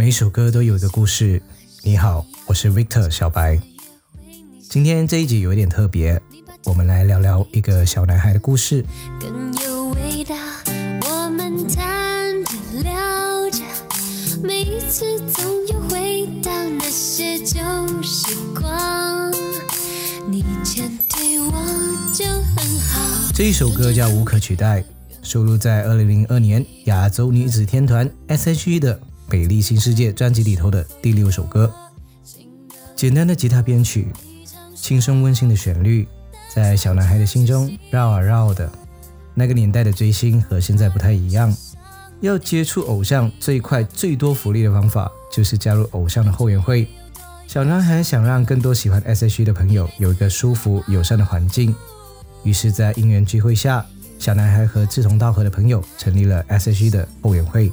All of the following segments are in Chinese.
每一首歌都有一个故事。你好，我是 Victor 小白。今天这一集有一点特别，我们来聊聊一个小男孩的故事。更有味道，我们谈着聊着，每一次总有回到那些旧时光。你以前对我就很好。这一首歌叫《无可取代》，收录在二零零二年亚洲女子天团 S.H.E 的。《美丽新世界》专辑里头的第六首歌，简单的吉他编曲，轻松温馨的旋律，在小男孩的心中绕啊绕的。那个年代的追星和现在不太一样，要接触偶像最快最多福利的方法就是加入偶像的后援会。小男孩想让更多喜欢 S.H.E 的朋友有一个舒服友善的环境，于是，在因缘聚会下，小男孩和志同道合的朋友成立了 S.H.E 的后援会。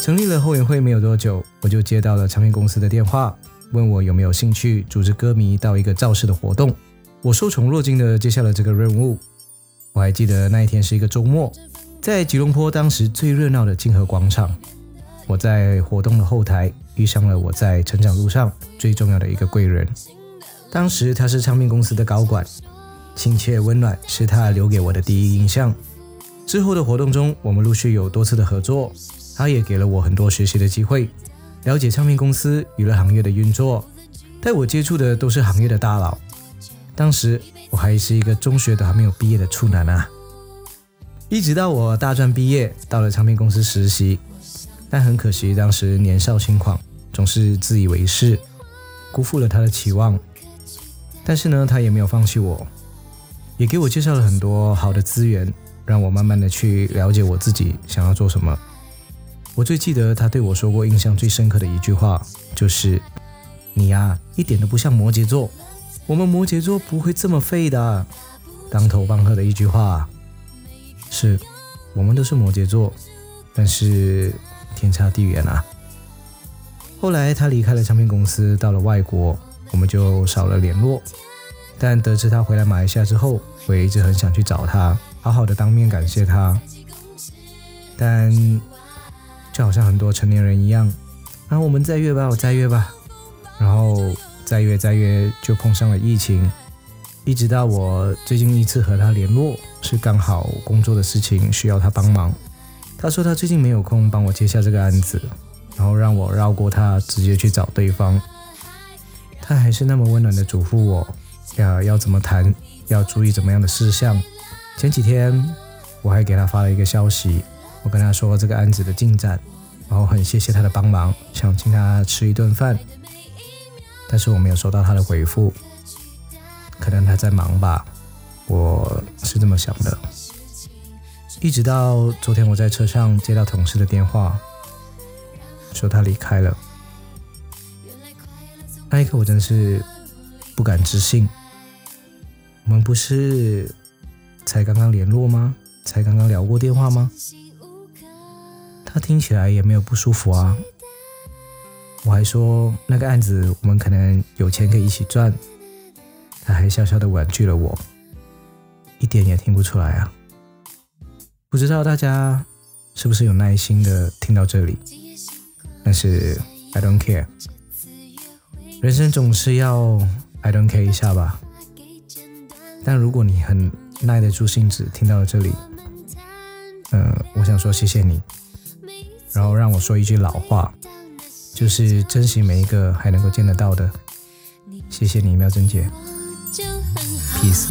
成立了后援会没有多久，我就接到了唱片公司的电话，问我有没有兴趣组织歌迷到一个造势的活动。我受宠若惊的接下了这个任务。我还记得那一天是一个周末，在吉隆坡当时最热闹的金河广场，我在活动的后台遇上了我在成长路上最重要的一个贵人。当时他是唱片公司的高管，亲切温暖是他留给我的第一印象。之后的活动中，我们陆续有多次的合作。他也给了我很多学习的机会，了解唱片公司娱乐行业的运作，带我接触的都是行业的大佬。当时我还是一个中学都还没有毕业的处男啊，一直到我大专毕业，到了唱片公司实习，但很可惜当时年少轻狂，总是自以为是，辜负了他的期望。但是呢，他也没有放弃我，也给我介绍了很多好的资源，让我慢慢的去了解我自己想要做什么。我最记得他对我说过印象最深刻的一句话，就是“你呀，一点都不像摩羯座，我们摩羯座不会这么废的。”当头棒喝的一句话，是我们都是摩羯座，但是天差地远啊。后来他离开了唱片公司，到了外国，我们就少了联络。但得知他回来马来西亚之后，我也一直很想去找他，好好的当面感谢他，但。就好像很多成年人一样，然后我们再约吧，我再约吧，然后再约再约，就碰上了疫情，一直到我最近一次和他联络，是刚好工作的事情需要他帮忙。他说他最近没有空帮我接下这个案子，然后让我绕过他，直接去找对方。他还是那么温暖的嘱咐我，要要怎么谈，要注意怎么样的事项。前几天我还给他发了一个消息。我跟他说这个案子的进展，然后很谢谢他的帮忙，想请他吃一顿饭，但是我没有收到他的回复，可能他在忙吧，我是这么想的。一直到昨天我在车上接到同事的电话，说他离开了，那一刻我真的是不敢置信。我们不是才刚刚联络吗？才刚刚聊过电话吗？他听起来也没有不舒服啊，我还说那个案子我们可能有钱可以一起赚，他还笑笑的婉拒了我，一点也听不出来啊。不知道大家是不是有耐心的听到这里？但是 I don't care，人生总是要 I don't care 一下吧。但如果你很耐得住性子听到了这里，嗯、呃，我想说谢谢你。然后让我说一句老话，就是珍惜每一个还能够见得到的。谢谢你，喵珍姐。Peace。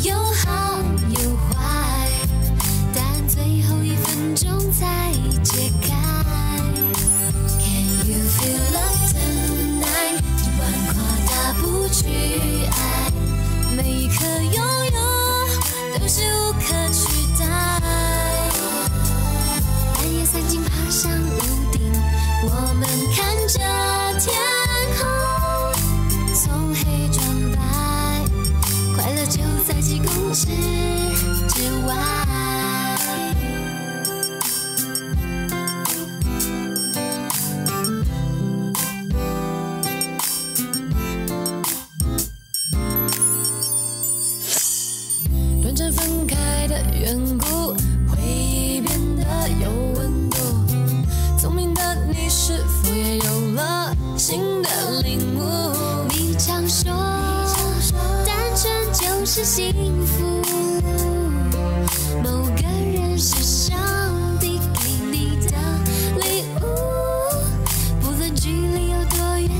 有好有坏，答案最后一分钟才解开。Can you feel love tonight？尽管夸大不去爱，每一刻拥有都是无可取代。半夜三更爬上屋顶，我们看着天。是之外，短暂分开的缘故，回忆变得有温度。聪明的你是否也有了新的领悟？你常说，单纯就是幸福。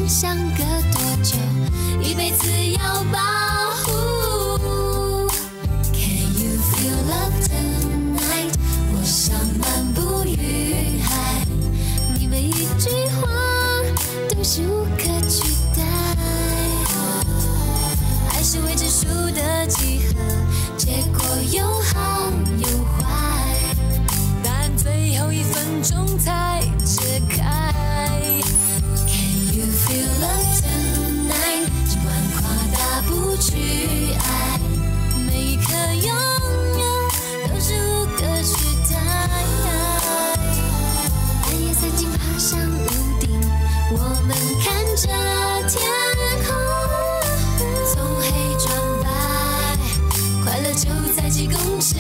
相隔多久，一辈子要保护？Can you feel love tonight？我像漫步于海，你每一句话都是无可取代。爱是未知数的几何。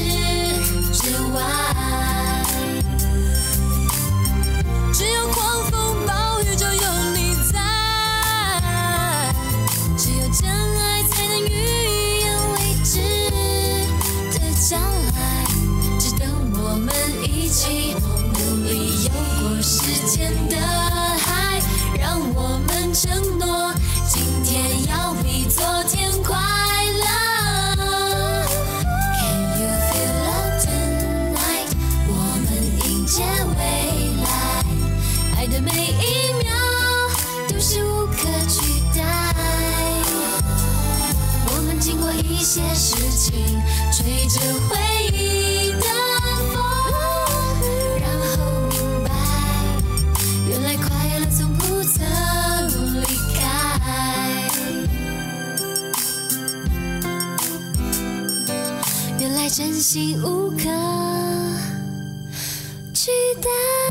世之外只有狂风暴雨就有你在。只有真爱才能预言未知的将来值得我们一起努力有过时间的爱的每一些事情吹着回忆的风，然后明白，原来快乐从不曾离开，原来真心无可取代。